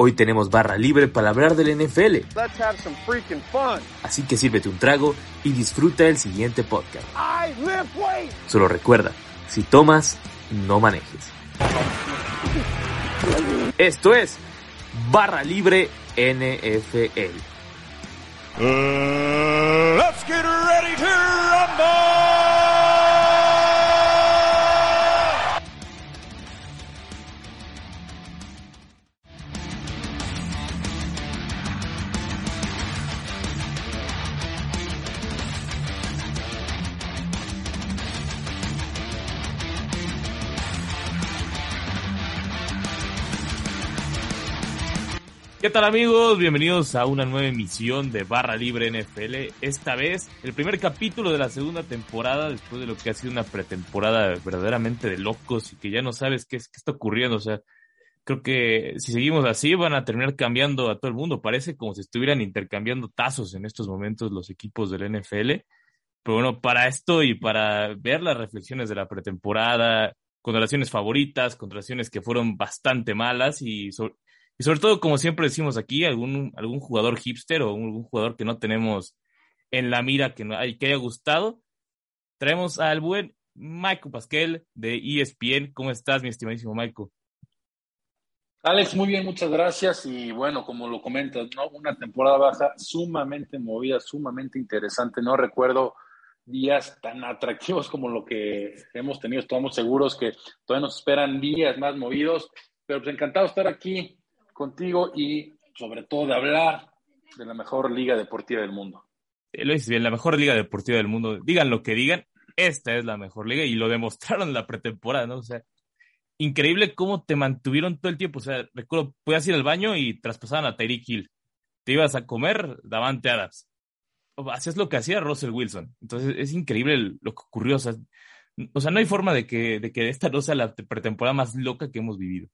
Hoy tenemos barra libre para hablar del NFL. Así que sírvete un trago y disfruta el siguiente podcast. Solo recuerda, si tomas, no manejes. Esto es Barra Libre NFL. let's get ready to ¿Qué tal amigos? Bienvenidos a una nueva emisión de Barra Libre NFL. Esta vez el primer capítulo de la segunda temporada después de lo que ha sido una pretemporada verdaderamente de locos y que ya no sabes qué, qué está ocurriendo. O sea, creo que si seguimos así van a terminar cambiando a todo el mundo. Parece como si estuvieran intercambiando tazos en estos momentos los equipos del NFL. Pero bueno, para esto y para ver las reflexiones de la pretemporada, contrataciones favoritas, contrataciones que fueron bastante malas y sobre, y sobre todo, como siempre decimos aquí, algún, algún jugador hipster o algún jugador que no tenemos en la mira que, no, que haya gustado. Traemos al buen Michael Pasquel de ESPN. ¿Cómo estás, mi estimadísimo Michael? Alex, muy bien, muchas gracias. Y bueno, como lo comentas, ¿no? Una temporada baja sumamente movida, sumamente interesante. No recuerdo días tan atractivos como lo que hemos tenido. Estamos seguros que todavía nos esperan días más movidos, pero pues encantado de estar aquí contigo y sobre todo de hablar de la mejor liga deportiva del mundo. Lo dices bien, la mejor liga deportiva del mundo. Digan lo que digan, esta es la mejor liga y lo demostraron la pretemporada, ¿no? O sea, increíble cómo te mantuvieron todo el tiempo. O sea, recuerdo, podías ir al baño y traspasaban a Tyreek Hill. Te ibas a comer, Davante Adams. Hacías lo que hacía Russell Wilson. Entonces, es increíble lo que ocurrió. O sea, o sea, no hay forma de que, de que esta no sea la pretemporada más loca que hemos vivido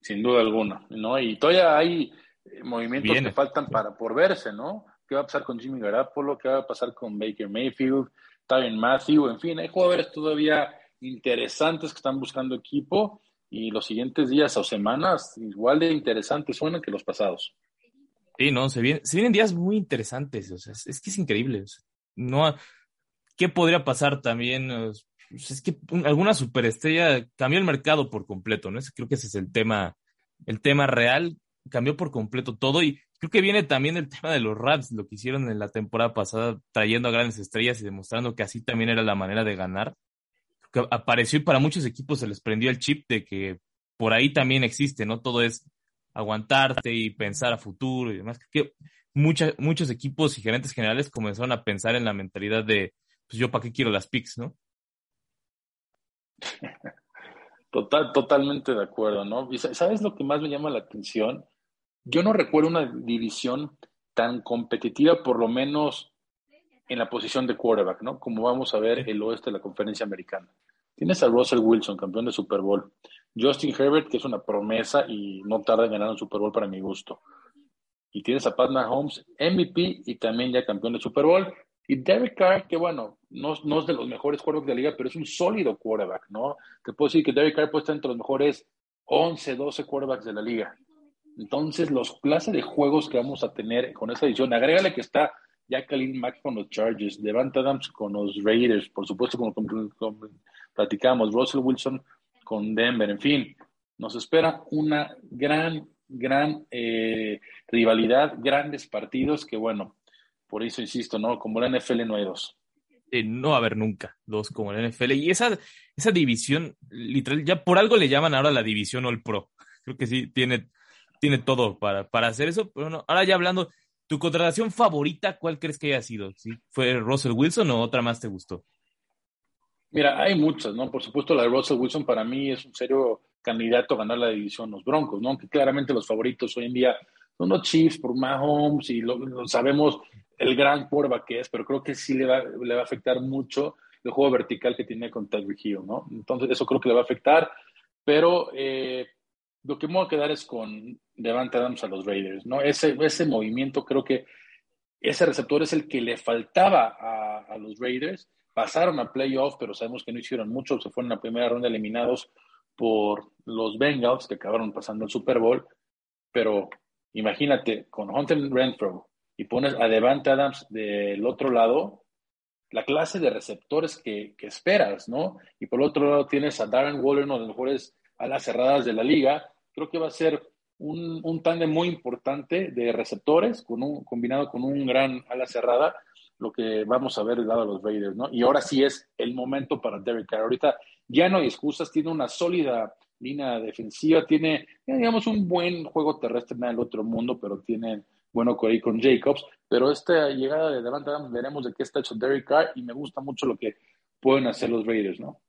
sin duda alguna, ¿no? Y todavía hay eh, movimientos que faltan para por verse, ¿no? ¿Qué va a pasar con Jimmy Garapolo? ¿Qué va a pasar con Baker Mayfield? Tyron Matthew, en fin, hay jugadores todavía interesantes que están buscando equipo y los siguientes días o semanas igual de interesantes suenan que los pasados. Sí, no, se vienen, se vienen días muy interesantes, o sea, es, que es increíble. no, ¿Qué podría pasar también? Pues, es que alguna superestrella cambió el mercado por completo, ¿no? Creo que ese es el tema, el tema real, cambió por completo todo y creo que viene también el tema de los Rams, lo que hicieron en la temporada pasada, trayendo a grandes estrellas y demostrando que así también era la manera de ganar. Que apareció y para muchos equipos se les prendió el chip de que por ahí también existe, ¿no? Todo es aguantarte y pensar a futuro y demás. Que muchos equipos y gerentes generales comenzaron a pensar en la mentalidad de, pues yo para qué quiero las picks, ¿no? Total, totalmente de acuerdo, ¿no? ¿Sabes lo que más me llama la atención? Yo no recuerdo una división tan competitiva, por lo menos en la posición de quarterback, ¿no? Como vamos a ver el oeste de la conferencia americana. Tienes a Russell Wilson, campeón de Super Bowl. Justin Herbert, que es una promesa y no tarda en ganar un Super Bowl para mi gusto. Y tienes a Pat Mahomes, MVP y también ya campeón de Super Bowl. Y Derek Carr, que bueno, no, no, es de los mejores quarterbacks de la liga, pero es un sólido quarterback, ¿no? Te puedo decir que Derek Carr puede estar entre los mejores 11, 12 quarterbacks de la liga. Entonces, los clases de juegos que vamos a tener con esta edición, agrégale que está ya Khalil Mack con los Chargers, Devante Adams con los Raiders, por supuesto, como, platicamos, Russell Wilson con Denver, en fin, nos espera una gran, gran eh, rivalidad, grandes partidos que, bueno, por eso insisto, ¿no? Como la NFL no hay dos. no va a haber nunca dos como la NFL. Y esa, esa división, literal, ya por algo le llaman ahora la división All Pro. Creo que sí, tiene, tiene todo para, para hacer eso. Pero bueno, ahora ya hablando, ¿tu contratación favorita cuál crees que haya sido? ¿Sí? ¿Fue Russell Wilson o otra más te gustó? Mira, hay muchas, ¿no? Por supuesto, la de Russell Wilson para mí es un serio candidato a ganar la división los Broncos, ¿no? Aunque claramente los favoritos hoy en día son los Chiefs por Mahomes y lo sabemos el gran quarterback que es, pero creo que sí le va, le va a afectar mucho el juego vertical que tiene con Tyreek Hill, ¿no? Entonces eso creo que le va a afectar, pero eh, lo que me voy a quedar es con Devante Adams a los Raiders, ¿no? Ese, ese movimiento creo que ese receptor es el que le faltaba a, los Raiders. Pasaron a playoff, pero sabemos que no hicieron mucho, se fueron en la primera ronda eliminados por los Bengals que acabaron pasando el Super Bowl, pero imagínate, con Hunter Renfro y pones a Devante Adams del otro lado, la clase de receptores que, esperas, ¿no? Y por otro lado tienes a Darren Waller, uno de los mejores alas cerradas de la liga. Creo que va a ser un, un tándem muy importante de receptores, con un, combinado con un gran ala cerrada, lo que vamos a ver del lado de los Raiders, ¿no? Y ahora sí es el momento para Derek Carr. Ahorita ya no hay excusas, tiene una sólida línea defensiva, tiene, digamos, un buen juego terrestre en el otro mundo, pero tiene bueno Corey con Jacobs, pero esta llegada de Devante Adams veremos de qué está hecho Derek Carr y me gusta mucho lo que pueden hacer los Raiders, ¿no?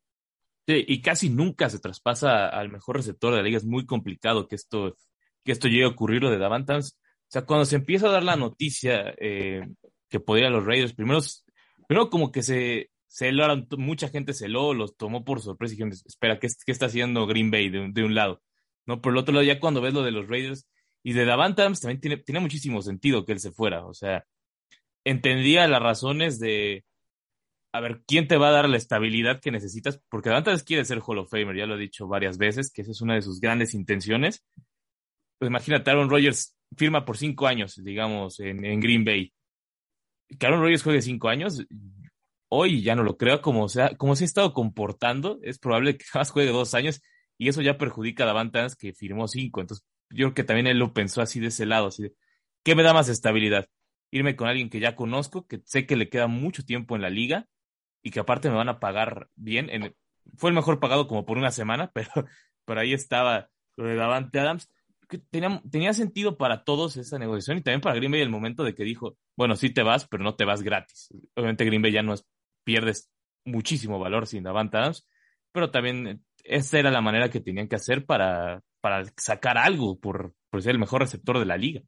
Sí, y casi nunca se traspasa al mejor receptor de la liga, es muy complicado que esto, que esto llegue a ocurrir lo de Davante. O sea, cuando se empieza a dar la noticia eh, que podría los Raiders, primero, primero como que se, se mucha gente se lo, los tomó por sorpresa y dijeron, espera, ¿qué, ¿qué, está haciendo Green Bay de, de, un lado? No, por el otro lado, ya cuando ves lo de los Raiders, y de Davante Adams también tiene, tiene muchísimo sentido que él se fuera. O sea, entendía las razones de, a ver, ¿quién te va a dar la estabilidad que necesitas? Porque Davante Adams quiere ser Hall of Famer, ya lo he dicho varias veces, que esa es una de sus grandes intenciones. Pues imagínate, Aaron Rodgers firma por cinco años, digamos, en, en Green Bay. Que Aaron Rodgers juegue cinco años, hoy ya no lo creo, como, sea, como se ha estado comportando, es probable que más juegue dos años y eso ya perjudica a Davante Adams que firmó cinco. Entonces, yo creo que también él lo pensó así de ese lado, así de, ¿qué me da más estabilidad? Irme con alguien que ya conozco, que sé que le queda mucho tiempo en la liga y que aparte me van a pagar bien. En, fue el mejor pagado como por una semana, pero por ahí estaba lo de Davante Adams. Que tenía, tenía sentido para todos esa negociación y también para Green Bay el momento de que dijo, bueno, sí te vas, pero no te vas gratis. Obviamente Green Bay ya no es, pierdes muchísimo valor sin Davante Adams, pero también esa era la manera que tenían que hacer para, para sacar algo por, ser el mejor receptor de la liga.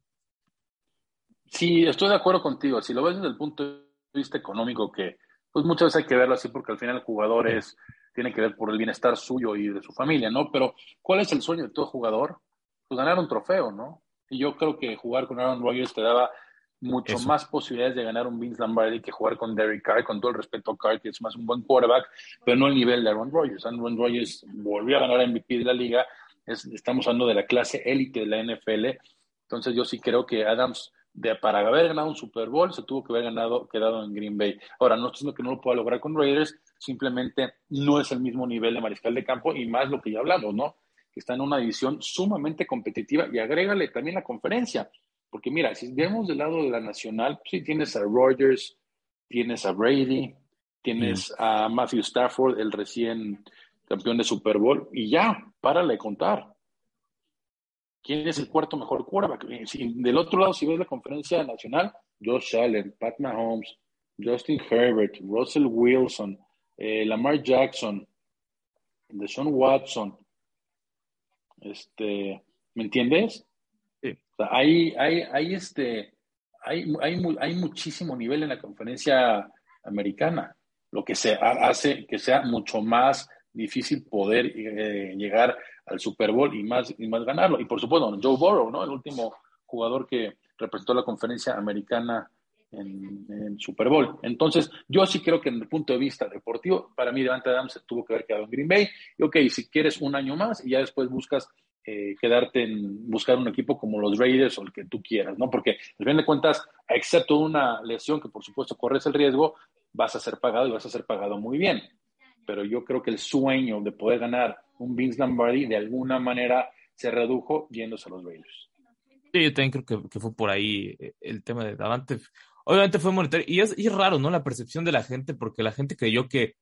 Sí, estoy de acuerdo contigo. Si lo ves desde el punto de vista económico, que pues muchas veces hay que verlo así porque al final el jugador es, tiene que ver por el bienestar suyo y de su familia, ¿no? Pero ¿cuál es el sueño de todo jugador? Pues ganar un trofeo, ¿no? Y yo creo que jugar con Aaron Rodgers te daba mucho más posibilidades de ganar un Vince Lombardi que jugar con Derek Carr, con todo el respeto a Carr, que es más un buen quarterback, pero no el nivel de Aaron Rodgers. Aaron Rodgers volvió a ganar MVP de la liga, estamos hablando de la clase élite de la NFL, entonces yo sí creo que Adams, de, para haber ganado un Super Bowl, se tuvo que haber ganado, quedado en Green Bay. Ahora, no estoy diciendo que no lo pueda lograr con Raiders, simplemente no es el mismo nivel de mariscal de campo y más lo que ya hablamos, ¿no? Que está en una división sumamente competitiva y agrégale también la conferencia. Porque mira, si vemos del lado de la nacional, pues sí tienes a Rogers, tienes a Brady, tienes a Matthew Stafford, el recién campeón de Super Bowl, y ya, párale de contar. ¿Quién es el cuarto mejor quarterback? del otro lado, si ves la conferencia nacional, Josh Allen, Pat Mahomes, Justin Herbert, Russell Wilson, eh, Lamar Jackson, Deshaun Watson, este, ¿me entiendes? hay, hay, hay, este, hay, hay, hay muchísimo nivel en la conferencia americana, lo que se hace que sea mucho más difícil poder eh, llegar al Super Bowl y más, y más ganarlo. Y por supuesto, Joe Burrow, ¿no? El último jugador que representó la conferencia americana en, en, Super Bowl. Entonces, yo sí creo que en el punto de vista deportivo, para mí Devante Adams tuvo que haber quedado en Green Bay. Y ok, si quieres un año más y ya después buscas eh, quedarte en buscar un equipo como los Raiders o el que tú quieras, ¿no? Porque al fin de cuentas, excepto una lesión que por supuesto corres el riesgo, vas a ser pagado y vas a ser pagado muy bien. Pero yo creo que el sueño de poder ganar un Vince Lombardi de alguna manera se redujo yéndose a los Raiders. Sí, yo también creo que, fue por ahí eh, el tema de Davante. Obviamente fue monetario. Y es, raro, ¿no? La percepción de la gente, porque la gente creyó que,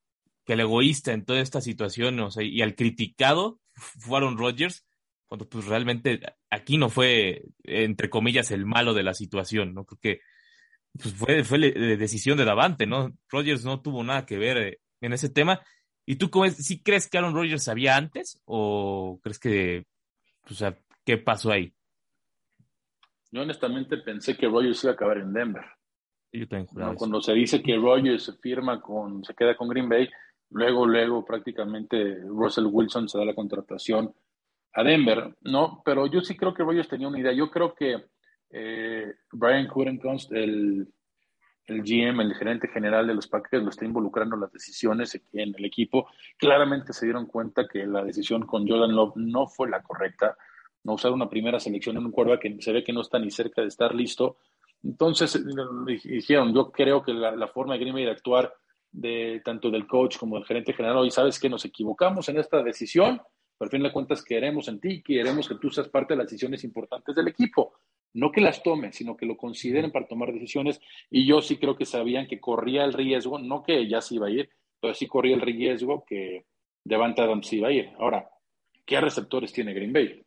que el egoísta en toda esta situación, o sea, y al criticado fueron Rodgers, cuando pues realmente aquí no fue, entre comillas, el malo de la situación, ¿no? Creo que pues fue, fue decisión de Davante, ¿no? Rogers no tuvo nada que ver eh, en ese tema. ¿Y tú cómo es, ¿sí crees que Aaron Rodgers sabía antes o crees que, o sea, qué pasó ahí? Yo honestamente pensé que Rodgers iba a acabar en Denver. Yo también Cuando se dice que Rodgers se firma con, se queda con Green Bay, luego, luego prácticamente Russell Wilson se da la contratación a Denver, ¿no? Pero yo sí creo que Rogers tenía una idea. Yo creo que eh, Brian Kurenkunst, el, el GM, el gerente general de los Packers, lo está involucrando en las decisiones en el equipo. Claramente se dieron cuenta que la decisión con Jordan Love no fue la correcta. No usar una primera selección en un cuerva que se ve que no está ni cerca de estar listo. Entonces dijeron, yo creo que la, forma de Green Bay de actuar de tanto del coach como del gerente general, hoy sabes que nos equivocamos en esta decisión, pero al fin de cuentas queremos en ti, queremos que tú seas parte de las decisiones importantes del equipo. No que las tomen, sino que lo consideren para tomar decisiones. Y yo sí creo que sabían que corría el riesgo, no que ya se iba a ir, pero sí corría el riesgo que Devante Adams iba a ir. Ahora, ¿qué receptores tiene Green Bay?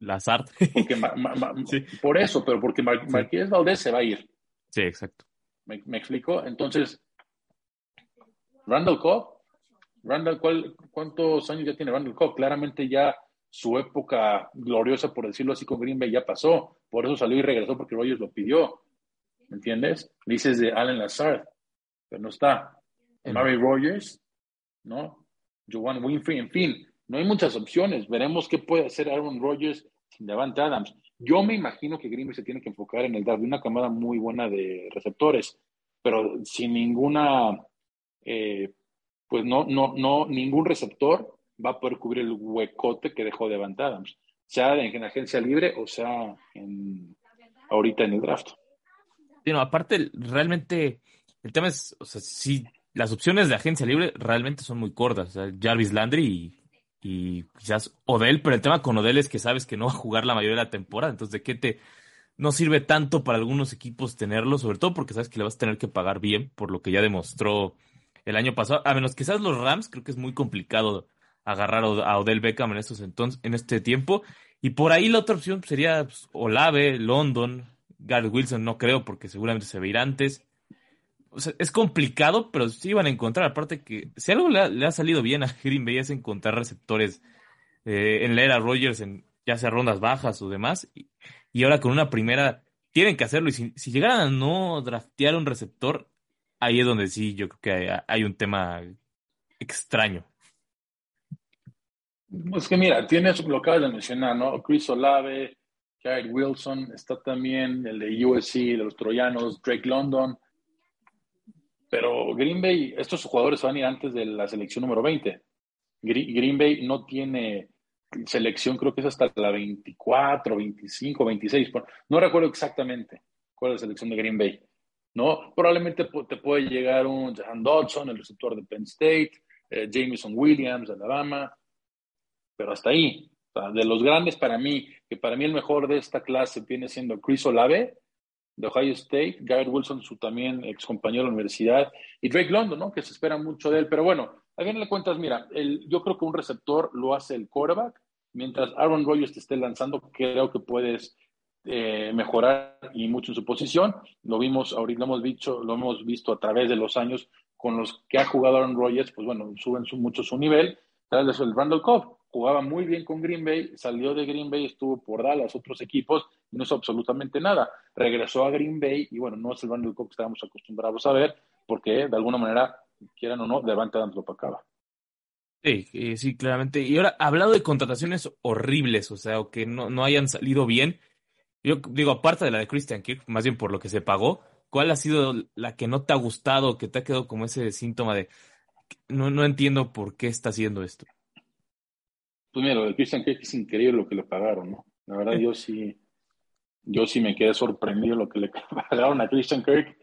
Lazard. Por eso, pero porque Mar Marqués Valdés se va a ir. Sí, exacto. ¿Me, me explico? Entonces, Randall Cobb, Randall, ¿cuántos años ya tiene Randall Cobb? Claramente ya su época gloriosa, por decirlo así, con Green Bay ya pasó. Por eso salió y regresó porque Rogers lo pidió. ¿Me entiendes? Dices de Allen Lazard, pero no está. Mary Rogers, ¿no? Joan Winfrey, en fin, no hay muchas opciones. Veremos qué puede hacer Aaron Rodgers sin Davante Adams. Yo me imagino que Green Bay se tiene que enfocar en el dar una camada muy buena de receptores, pero sin ninguna, eh, pues no, no, no, ningún receptor va a poder cubrir el huecote que dejó Davante Adams, sea en, agencia libre o sea en, ahorita en el draft. Sí, aparte, realmente, el tema es, o sea, si las opciones de agencia libre realmente son muy cortas. Jarvis Landry y y quizás Odell, pero el tema con Odell es que sabes que no va a jugar la mayoría de la temporada, entonces de qué te no sirve tanto para algunos equipos tenerlo, sobre todo porque sabes que le vas a tener que pagar bien por lo que ya demostró el año pasado, a menos que seas los Rams, creo que es muy complicado agarrar a Odell Beckham en estos entonces en este tiempo y por ahí la otra opción sería pues, Olave, London, Garrett Wilson no creo porque seguramente se va a ir antes o sea, es complicado, pero sí van a encontrar. Aparte que si algo le ha, salido bien a Green Bay es encontrar receptores eh, en la era Rogers, en ya sea rondas bajas o demás. Y, ahora con una primera tienen que hacerlo. Y si, llegaran a no draftear un receptor, ahí es donde sí yo creo que hay, un tema extraño. Pues que mira, tienes lo que acabas de mencionar, ¿no? Chris Olave, Jared Wilson, está también el de USC, de los troyanos, Drake London. Pero Green Bay, estos jugadores van a ir antes de la selección número 20. Green Bay no tiene selección, creo que es hasta la 24, 25, 26. No recuerdo exactamente cuál es la selección de Green Bay. ¿no? Probablemente te puede llegar un Jahan Dodson, el receptor de Penn State, eh, Jameson Williams, Alabama, pero hasta ahí. de los grandes para mí, que para mí el mejor de esta clase viene siendo Chris Olave, de Ohio State, Garrett Wilson, su también ex compañero de la universidad, y Drake London, ¿no? Que se espera mucho de él. Pero bueno, a bien le cuentas, mira, el, yo creo que un receptor lo hace el quarterback. Mientras Aaron Rodgers te esté lanzando, creo que puedes eh, mejorar y mucho en su posición. Lo vimos ahorita, lo hemos, dicho, lo hemos visto a través de los años con los que ha jugado Aaron Rodgers, pues bueno, suben mucho su nivel. Tal vez el Randall Cobb jugaba muy bien con Green Bay, salió de Green Bay, estuvo por Dallas, otros equipos, no hizo absolutamente nada. Regresó a Green Bay y bueno, no es el Randall Cobb que estábamos acostumbrados a ver, porque de alguna manera, quieran o no, Devante Adams lo pacaba. Sí, sí, claramente. Y ahora, hablado de contrataciones horribles, o sea, o que no, no hayan salido bien, yo digo, aparte de la de Christian Kirk, más bien por lo que se pagó, ¿cuál ha sido la que no te ha gustado, que te ha quedado como ese síntoma de no, no entiendo por qué está haciendo esto? Pues mira, lo de Christian Kirk es increíble lo que le pagaron, ¿no? La verdad, yo sí, yo sí me quedé sorprendido lo que le pagaron a Christian Kirk.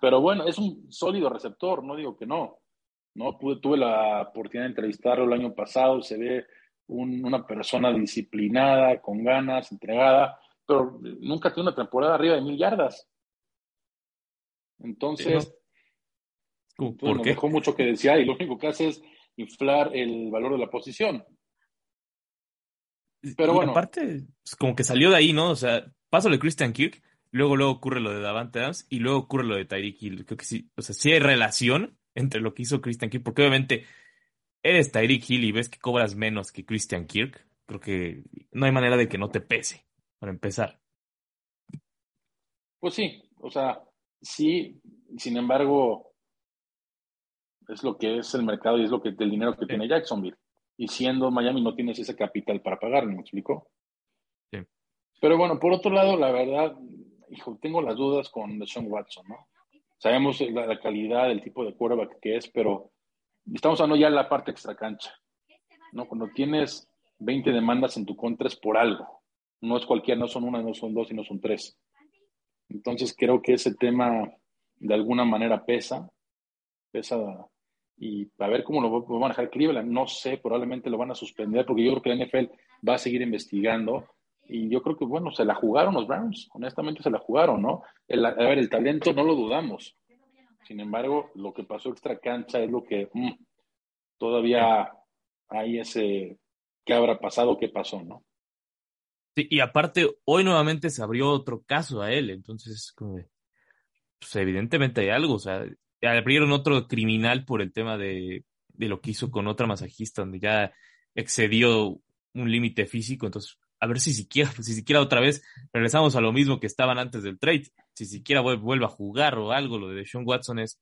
Pero bueno, es un sólido receptor, no digo que no. ¿no? tuve la oportunidad de entrevistarlo el año pasado, se ve una persona disciplinada, con ganas, entregada, pero nunca tiene una temporada arriba de mil yardas. Entonces, pues, dejó mucho que decir y lo único que hace es inflar el valor de la posición. Pero bueno. aparte, pues, como que salió de ahí, ¿no? O sea, paso de Christian Kirk, luego luego ocurre lo de Davante Adams y luego ocurre lo de Tyreek Hill. Creo que sí, o sea, sí hay relación entre lo que hizo Christian Kirk, porque obviamente eres Tyreek Hill y ves que cobras menos que Christian Kirk. Creo que no hay manera de que no te pese, para empezar. Pues sí, o sea, sí, sin embargo, es lo que es el mercado y es lo que el dinero que tiene Jacksonville y siendo Miami no tienes ese capital para pagar, ¿me explico? Sí. Pero bueno, por otro lado, la verdad, hijo, tengo las dudas con Deshaun Watson, ¿no? Sabemos la, calidad, el tipo de quarterback que es, pero estamos hablando ya de la parte extracancha. ¿no? Cuando tienes 20 demandas en tu contra es por algo. No es cualquiera, no son una, no son dos y no son tres. Entonces creo que ese tema de alguna manera pesa, pesa y a ver cómo lo va a manejar Cleveland. No sé, probablemente lo van a suspender porque yo creo que la NFL va a seguir investigando y yo creo que, bueno, se la jugaron los Browns, honestamente se la jugaron, ¿no? a ver, el talento no lo dudamos. Sin embargo, lo que pasó extra cancha es lo que mm, todavía hay ese, ¿qué habrá pasado? ¿Qué pasó, no? Sí, y aparte, hoy nuevamente se abrió otro caso a él, entonces, como pues evidentemente hay algo, o sea, abrieron otro criminal por el tema de, de lo que hizo con otra masajista, donde ya excedió un límite físico, entonces a ver si siquiera, si siquiera otra vez regresamos a lo mismo que estaban antes del trade, si siquiera vuelve a jugar o algo, lo de Sean Watson es,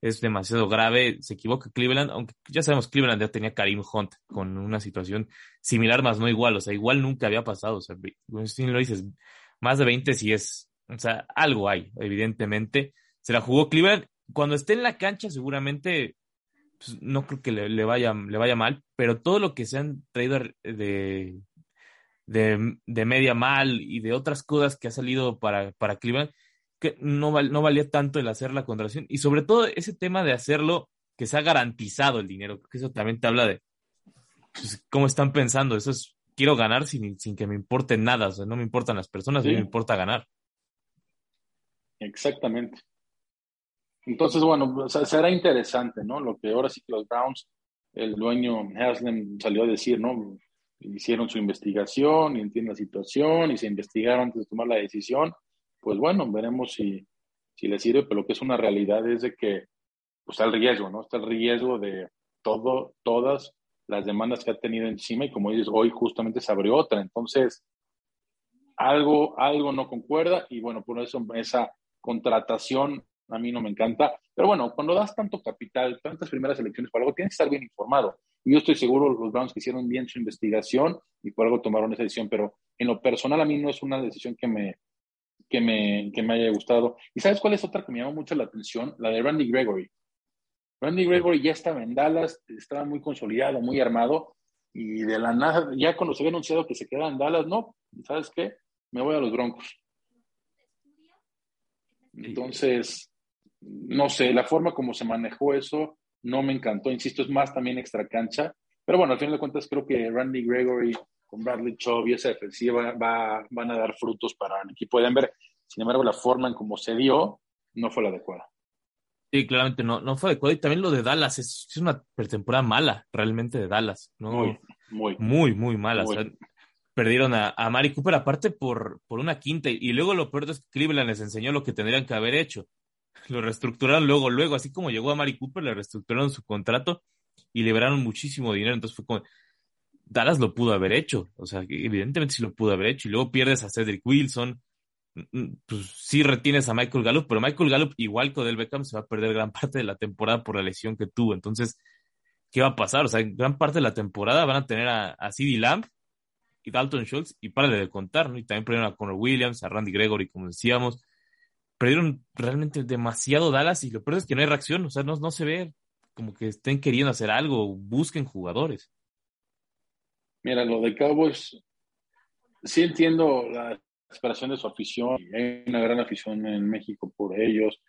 es demasiado grave, se equivoca Cleveland, aunque ya sabemos Cleveland ya tenía Karim Hunt con una situación similar, más no igual, o sea, igual nunca había pasado, o sea, si lo dices, más de 20 si es, o sea, algo hay, evidentemente, se la jugó Cleveland, cuando esté en la cancha seguramente pues, no creo que le, vaya, le vaya mal, pero todo lo que se han traído de, de, media mal y de otras cosas que ha salido para, para Cleveland, que no, no valía tanto el hacer la contratación. Y sobre todo ese tema de hacerlo que se ha garantizado el dinero, porque eso también te habla de pues, cómo están pensando. Eso es, quiero ganar sin, sin que me importe nada, o sea, no me importan las personas, a mí me importa ganar. Exactamente. Entonces, bueno, será interesante, ¿no? Lo que ahora sí que los Browns, el dueño Haslem salió a decir, ¿no? hicieron su investigación y entienden la situación y se investigaron antes de tomar la decisión, pues bueno, veremos si, si le sirve, pero lo que es una realidad es de que pues, está el riesgo, ¿no? Está el riesgo de todo, todas las demandas que ha tenido encima y como dices, hoy justamente se abrió otra, entonces algo, algo no concuerda y bueno, por eso esa contratación a mí no me encanta, pero bueno, cuando das tanto capital, tantas primeras elecciones por algo, tienes que estar bien informado. Yo estoy seguro los Browns que hicieron bien su investigación y por algo tomaron esa decisión, pero en lo personal a mí no es una decisión que me, que me, que me haya gustado. ¿Y sabes cuál es otra que me llamó mucho la atención? La de Randy Gregory. Randy Gregory ya estaba en Dallas, estaba muy consolidado, muy armado, y de la nada, ya cuando se había anunciado que se quedaba en Dallas, no, ¿sabes qué? Me voy a los Broncos. Entonces, no sé, la forma como se manejó eso no me encantó, insisto, es más también extra cancha, pero bueno, al final de cuentas creo que Randy Gregory con Bradley Chubb y esa defensiva va, van a dar frutos para el equipo de Denver, sin embargo la forma en cómo se dio no fue la adecuada. Sí, claramente no, no fue adecuada y también lo de Dallas es, es una pretemporada mala, realmente de Dallas, ¿no? Muy, muy, muy, muy mala. perdieron a, a Mari Cooper aparte por, por una quinta y luego lo peor es que Cleveland les enseñó lo que tendrían que haber hecho lo reestructuraron luego, luego, así como llegó a Mari Cooper, le reestructuraron su contrato y liberaron muchísimo dinero. Entonces fue como, Dallas lo pudo haber hecho, o sea, evidentemente sí lo pudo haber hecho. Y luego pierdes a Cedric Wilson, mm, mm, pues sí retienes a Michael Gallup, pero Michael Gallup, igual que Odell Beckham, se va a perder gran parte de la temporada por la lesión que tuvo. Entonces, ¿qué va a pasar? O sea, gran parte de la temporada van a tener a, a Lamb y Dalton Schultz, y para de contar, ¿no? Y también perdieron a Connor Williams, a Randy Gregory, como decíamos perdieron realmente demasiado Dallas y lo peor es que no hay reacción, o sea, no, no se ve como que estén queriendo hacer algo, busquen jugadores. Mira, lo de Cowboys, sí entiendo la esperación de su afición, hay una gran afición en México por ellos.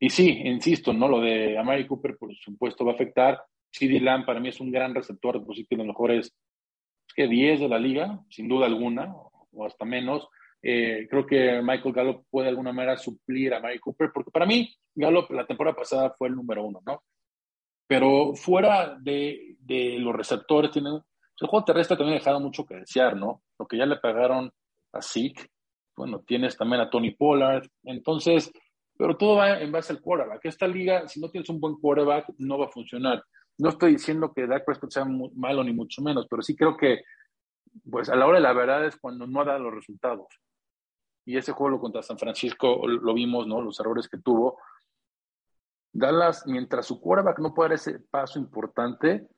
Y sí, insisto, ¿no? Lo de Amari Cooper, por supuesto, va a afectar. CD Lamb para mí es un gran receptor, de de los mejores que 10 de la liga, sin duda alguna, o hasta menos. Eh, creo que Michael Gallup puede de alguna manera suplir a Mike Cooper, porque para mí Gallup la temporada pasada fue el número uno, ¿no? Pero fuera de, de los receptores, tiene, el juego terrestre también ha dejado mucho que desear, ¿no? Lo que ya le pagaron a Zeke, bueno, tienes también a Tony Pollard, entonces, pero todo va en base al quarterback. Esta liga, si no tienes un buen quarterback, no va a funcionar. No estoy diciendo que Dak Prescott sea malo ni mucho menos, pero sí creo que, pues a la hora de la verdad es cuando no da los resultados y ese juego contra San Francisco lo vimos, ¿no? Los errores que tuvo. Dallas, mientras su quarterback no pueda dar ese paso importante,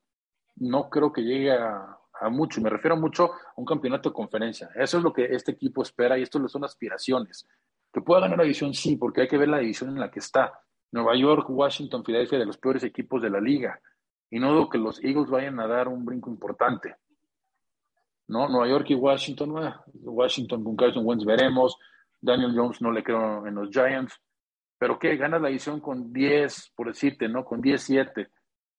no creo que llegue a, mucho. Me refiero mucho a un campeonato de conferencia. Eso es lo que este equipo espera y esto son aspiraciones. Que pueda ganar la división, sí, porque hay que ver la división en la que está. Nueva York, Washington, Filadelfia, de los peores equipos de la liga. Y no dudo que los Eagles vayan a dar un brinco importante. ¿No? Nueva York y Washington, Washington con Carson Wentz veremos. Daniel Jones no le creo en los Giants. Pero ¿qué? Gana la división con 10, por decirte, ¿no? Con 10-7.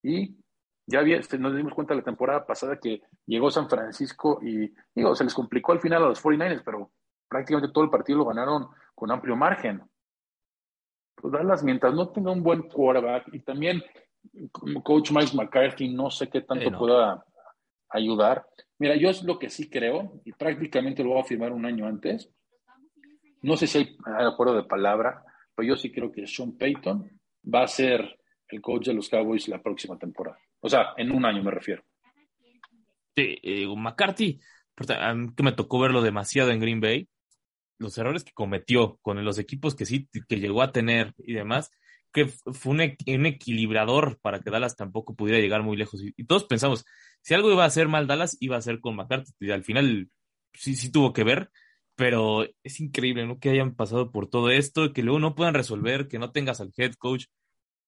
Y ya había, este, nos dimos cuenta la temporada pasada que llegó San Francisco y, digo, se les complicó al final a los 49ers, pero prácticamente todo el partido lo ganaron con amplio margen. Pues Dallas, mientras no tenga un buen quarterback y también como coach Mike McCarthy, no sé qué tanto pueda ayudar. Mira, yo es lo que sí creo, y prácticamente lo voy a afirmar un año antes. No sé si hay acuerdo de palabra, pero yo sí creo que Sean Payton va a ser el coach de los Cowboys la próxima temporada. O sea, en un año me refiero. Sí, eh, McCarthy, que me tocó verlo demasiado en Green Bay, los errores que cometió con los equipos que sí, que llegó a tener y demás, que fue un, equilibrador para que Dallas tampoco pudiera llegar muy lejos. Y, todos pensamos, si algo iba a hacer mal Dallas, iba a ser con McCarthy. Y al final sí, sí tuvo que ver, pero es increíble, ¿no? Que hayan pasado por todo esto, que luego no puedan resolver, que no tengas al head coach.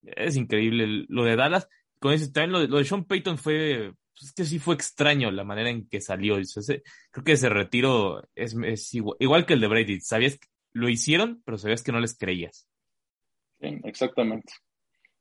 Es increíble lo de Dallas. Con eso también lo de, Sean Payton fue, pues es que sí fue extraño la manera en que salió. creo que ese retiro es, igual, que el de Brady. Sabías que lo hicieron, pero sabías que no les creías. Exactamente.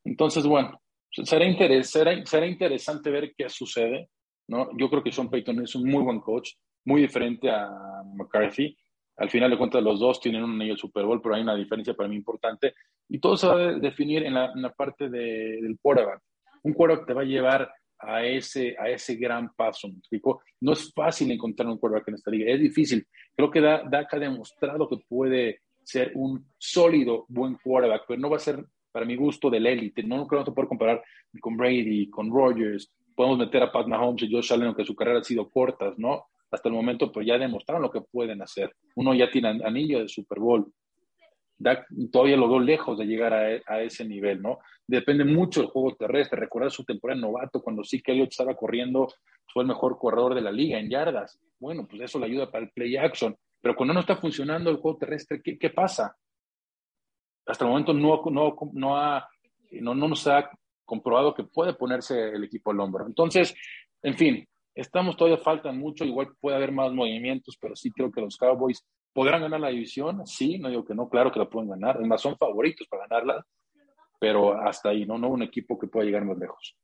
Entonces, bueno, será, será, interesante ver qué sucede. ¿no? Yo creo que Sean Payton es un muy buen coach, muy diferente a McCarthy. Al final de cuentas, los dos tienen un anillo Super Bowl, pero hay una diferencia para mí importante. Y todo se va a definir en la, parte del quarterback. Un quarterback te va a llevar a ese, a ese gran paso, ¿me explico? No es fácil encontrar un quarterback en esta liga, es difícil. Creo que Dak ha demostrado que puede ser un sólido, buen quarterback, pero no va a ser, para mi gusto, del élite. No creo que puede comparar con Brady, con Rogers. Podemos meter a Pat Mahomes y Josh Allen, aunque su carrera ha sido cortas, ¿no? hasta el momento, pues ya demostraron lo que pueden hacer. Uno ya tiene anillo de Super Bowl. todavía lo veo lejos de llegar a, ese nivel, ¿no? Depende mucho del juego terrestre. Recuerda su temporada novato, cuando sí que Elliot estaba corriendo, fue el mejor corredor de la liga en yardas. Bueno, pues eso le ayuda para el play action. Pero cuando no está funcionando el juego terrestre, ¿qué, pasa? Hasta el momento no, no, no, ha, no, no nos ha comprobado que puede ponerse el equipo al hombro. Entonces, en fin, Estamos todavía faltan mucho, igual puede haber más movimientos, pero sí creo que los Cowboys podrán ganar la división, sí, no digo que no, claro que la pueden ganar, además son favoritos para ganarla, pero hasta ahí, no, no un equipo que pueda llegar más lejos.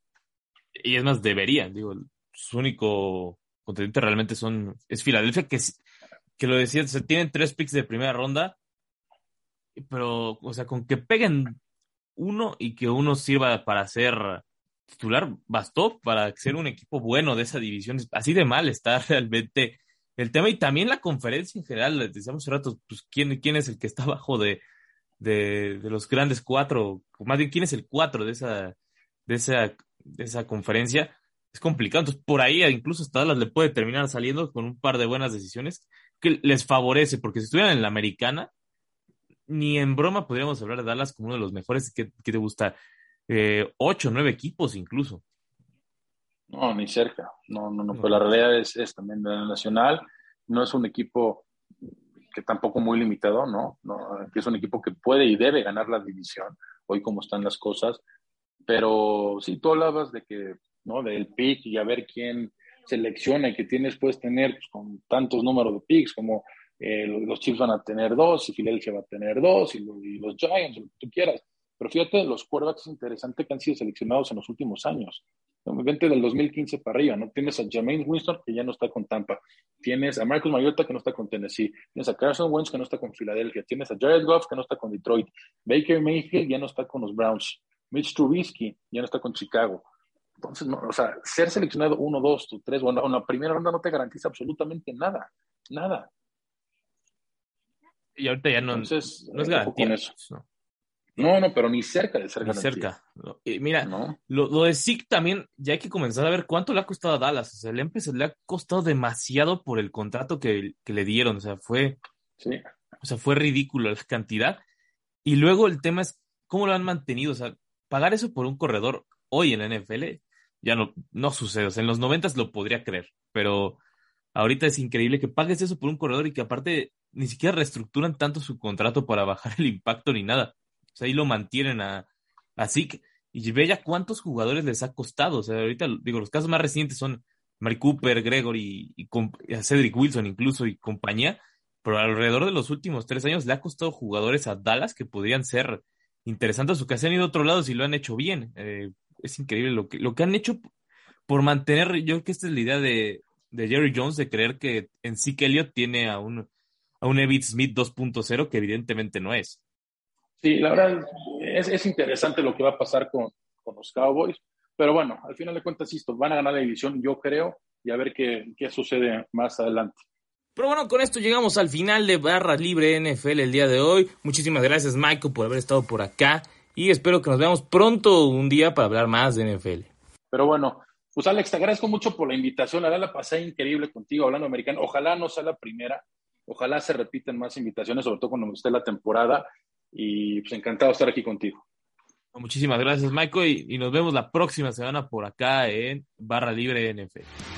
Y es más, deberían, digo, su único contendiente realmente son, es Filadelfia, que, que lo decía, se tienen tres picks de primera ronda, pero, o sea, con que peguen uno y que uno sirva para hacer titular bastó para ser un equipo bueno de esa división. Así de mal está realmente el tema y también la conferencia en general. Decíamos hace rato, pues, ¿quién, quién es el que está abajo de, de, los grandes cuatro, más bien quién es el cuatro de esa, de esa, de esa conferencia. Es complicado. Entonces, por ahí incluso hasta Dallas le puede terminar saliendo con un par de buenas decisiones que les favorece, porque si estuvieran en la americana, ni en broma podríamos hablar de Dallas como uno de los mejores. que te gusta? eh, ocho, nueve equipos incluso. No, ni cerca. No, no, no. Pues la realidad es, es también de la Nacional. No es un equipo que tampoco muy limitado, ¿no? ¿no? Que es un equipo que puede y debe ganar la división, hoy como están las cosas. Pero sí, tú hablabas de que, ¿no? Del pick y a ver quién selecciona y que tienes, puedes tener pues, con tantos números de picks como eh, los Chiefs van a tener dos y Philadelphia va a tener dos y, los Giants, lo que tú quieras pero fíjate, los quarterbacks interesantes que han sido seleccionados en los últimos años. Vente del 2015 para arriba, ¿no? Tienes a Jermaine Winston, que ya no está con Tampa. Tienes a Marcus Mariota, que no está con Tennessee. Tienes a Carson Wentz, que no está con Filadelfia. Tienes a Jared Goff, que no está con Detroit. Baker Mayfield ya no está con los Browns. Mitch Trubisky ya no está con Chicago. Entonces, no, o sea, ser seleccionado uno, dos, tres, bueno, en la primera ronda no te garantiza absolutamente nada. Nada. Y ahorita ya no, Entonces, no es garantía. Eso. No, no, pero ni cerca de ser Ni cerca. mira, lo, de Zeke también, ya hay que comenzar a ver cuánto le ha costado a Dallas. O sea, el le ha costado demasiado por el contrato que, le dieron. O sea, fue. Sí. O sea, fue ridículo la cantidad. Y luego el tema es cómo lo han mantenido. O sea, pagar eso por un corredor hoy en la NFL ya no, no sucede. O sea, en los noventas lo podría creer, pero ahorita es increíble que pagues eso por un corredor y que aparte ni siquiera reestructuran tanto su contrato para bajar el impacto ni nada. O sea, ahí lo mantienen a, a. Y ve ya cuántos jugadores les ha costado. O sea, ahorita, digo, los casos más recientes son Mary Cooper, Gregory y, Cedric Wilson incluso y compañía. Pero alrededor de los últimos tres años le ha costado jugadores a Dallas que podrían ser interesantes o que se han ido a otro lado si lo han hecho bien. Eh, es increíble lo que, lo que han hecho por mantener, yo creo que esta es la idea de, de Jerry Jones de creer que en sí que Elliott tiene a un, a un Evit Smith 2.0 que evidentemente no es. Sí, la verdad es, es interesante lo que va a pasar con, con, los Cowboys, pero bueno, al final de cuentas, esto, van a ganar la división, yo creo, y a ver qué, qué sucede más adelante. Pero bueno, con esto llegamos al final de Barra Libre NFL el día de hoy. Muchísimas gracias, Michael, por haber estado por acá. Y espero que nos veamos pronto un día para hablar más de NFL. Pero bueno, pues Alex, te agradezco mucho por la invitación. La verdad la pasé increíble contigo hablando americano. Ojalá no sea la primera. Ojalá se repiten más invitaciones, sobre todo cuando esté la temporada. Y pues encantado de estar aquí contigo. Muchísimas gracias, Michael, y, y nos vemos la próxima semana por acá en Barra Libre NFL.